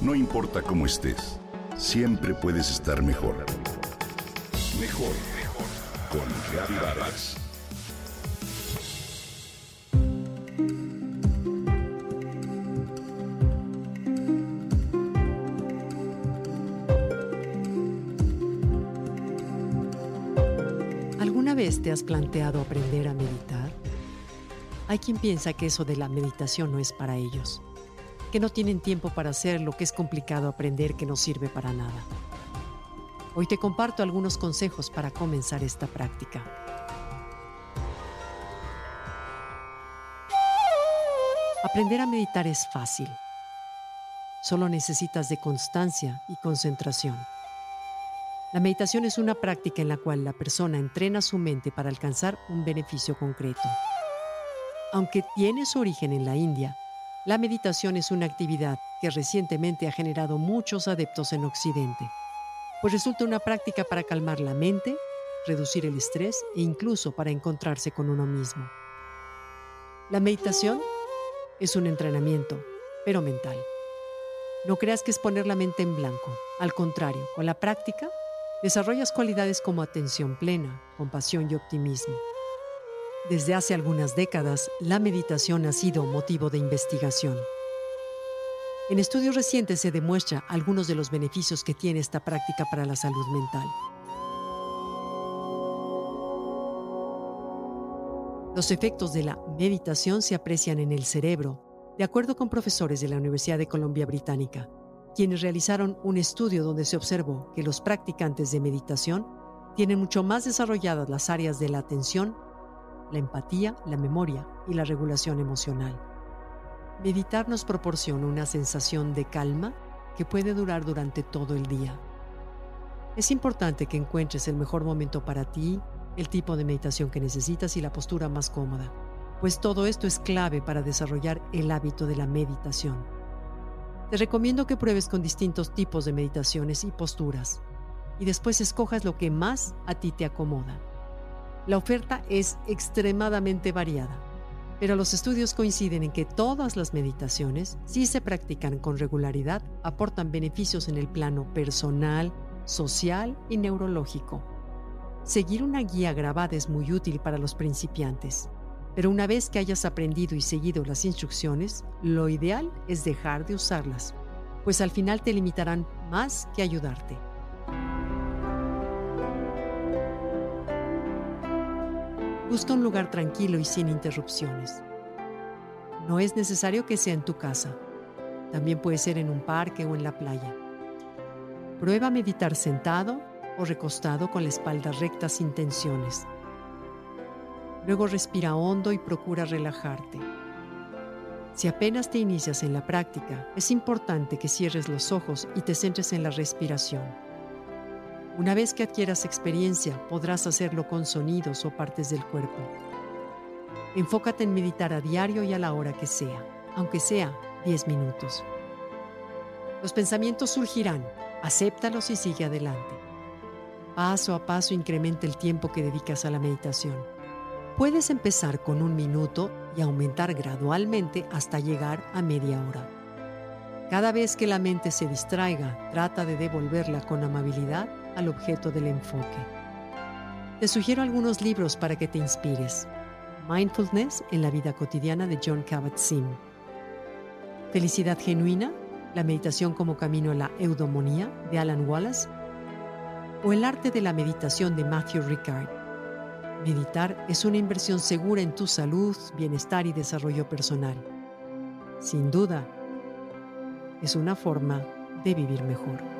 No importa cómo estés, siempre puedes estar mejor. Mejor, mejor. Con Vargas. ¿Alguna vez te has planteado aprender a meditar? Hay quien piensa que eso de la meditación no es para ellos que no tienen tiempo para hacer lo que es complicado aprender que no sirve para nada. Hoy te comparto algunos consejos para comenzar esta práctica. Aprender a meditar es fácil. Solo necesitas de constancia y concentración. La meditación es una práctica en la cual la persona entrena su mente para alcanzar un beneficio concreto. Aunque tiene su origen en la India, la meditación es una actividad que recientemente ha generado muchos adeptos en Occidente, pues resulta una práctica para calmar la mente, reducir el estrés e incluso para encontrarse con uno mismo. La meditación es un entrenamiento, pero mental. No creas que es poner la mente en blanco. Al contrario, con la práctica, desarrollas cualidades como atención plena, compasión y optimismo. Desde hace algunas décadas, la meditación ha sido motivo de investigación. En estudios recientes se demuestra algunos de los beneficios que tiene esta práctica para la salud mental. Los efectos de la meditación se aprecian en el cerebro, de acuerdo con profesores de la Universidad de Columbia Británica, quienes realizaron un estudio donde se observó que los practicantes de meditación tienen mucho más desarrolladas las áreas de la atención la empatía, la memoria y la regulación emocional. Meditar nos proporciona una sensación de calma que puede durar durante todo el día. Es importante que encuentres el mejor momento para ti, el tipo de meditación que necesitas y la postura más cómoda, pues todo esto es clave para desarrollar el hábito de la meditación. Te recomiendo que pruebes con distintos tipos de meditaciones y posturas y después escojas lo que más a ti te acomoda. La oferta es extremadamente variada, pero los estudios coinciden en que todas las meditaciones, si se practican con regularidad, aportan beneficios en el plano personal, social y neurológico. Seguir una guía grabada es muy útil para los principiantes, pero una vez que hayas aprendido y seguido las instrucciones, lo ideal es dejar de usarlas, pues al final te limitarán más que ayudarte. Busca un lugar tranquilo y sin interrupciones. No es necesario que sea en tu casa. También puede ser en un parque o en la playa. Prueba a meditar sentado o recostado con la espalda recta sin tensiones. Luego respira hondo y procura relajarte. Si apenas te inicias en la práctica, es importante que cierres los ojos y te centres en la respiración. Una vez que adquieras experiencia, podrás hacerlo con sonidos o partes del cuerpo. Enfócate en meditar a diario y a la hora que sea, aunque sea 10 minutos. Los pensamientos surgirán, acéptalos y sigue adelante. Paso a paso incrementa el tiempo que dedicas a la meditación. Puedes empezar con un minuto y aumentar gradualmente hasta llegar a media hora. Cada vez que la mente se distraiga, trata de devolverla con amabilidad al objeto del enfoque. Te sugiero algunos libros para que te inspires. Mindfulness en la vida cotidiana de John Kabat-Zinn. Felicidad genuina, la meditación como camino a la eudomonía de Alan Wallace. O El arte de la meditación de Matthew Ricard. Meditar es una inversión segura en tu salud, bienestar y desarrollo personal. Sin duda, es una forma de vivir mejor.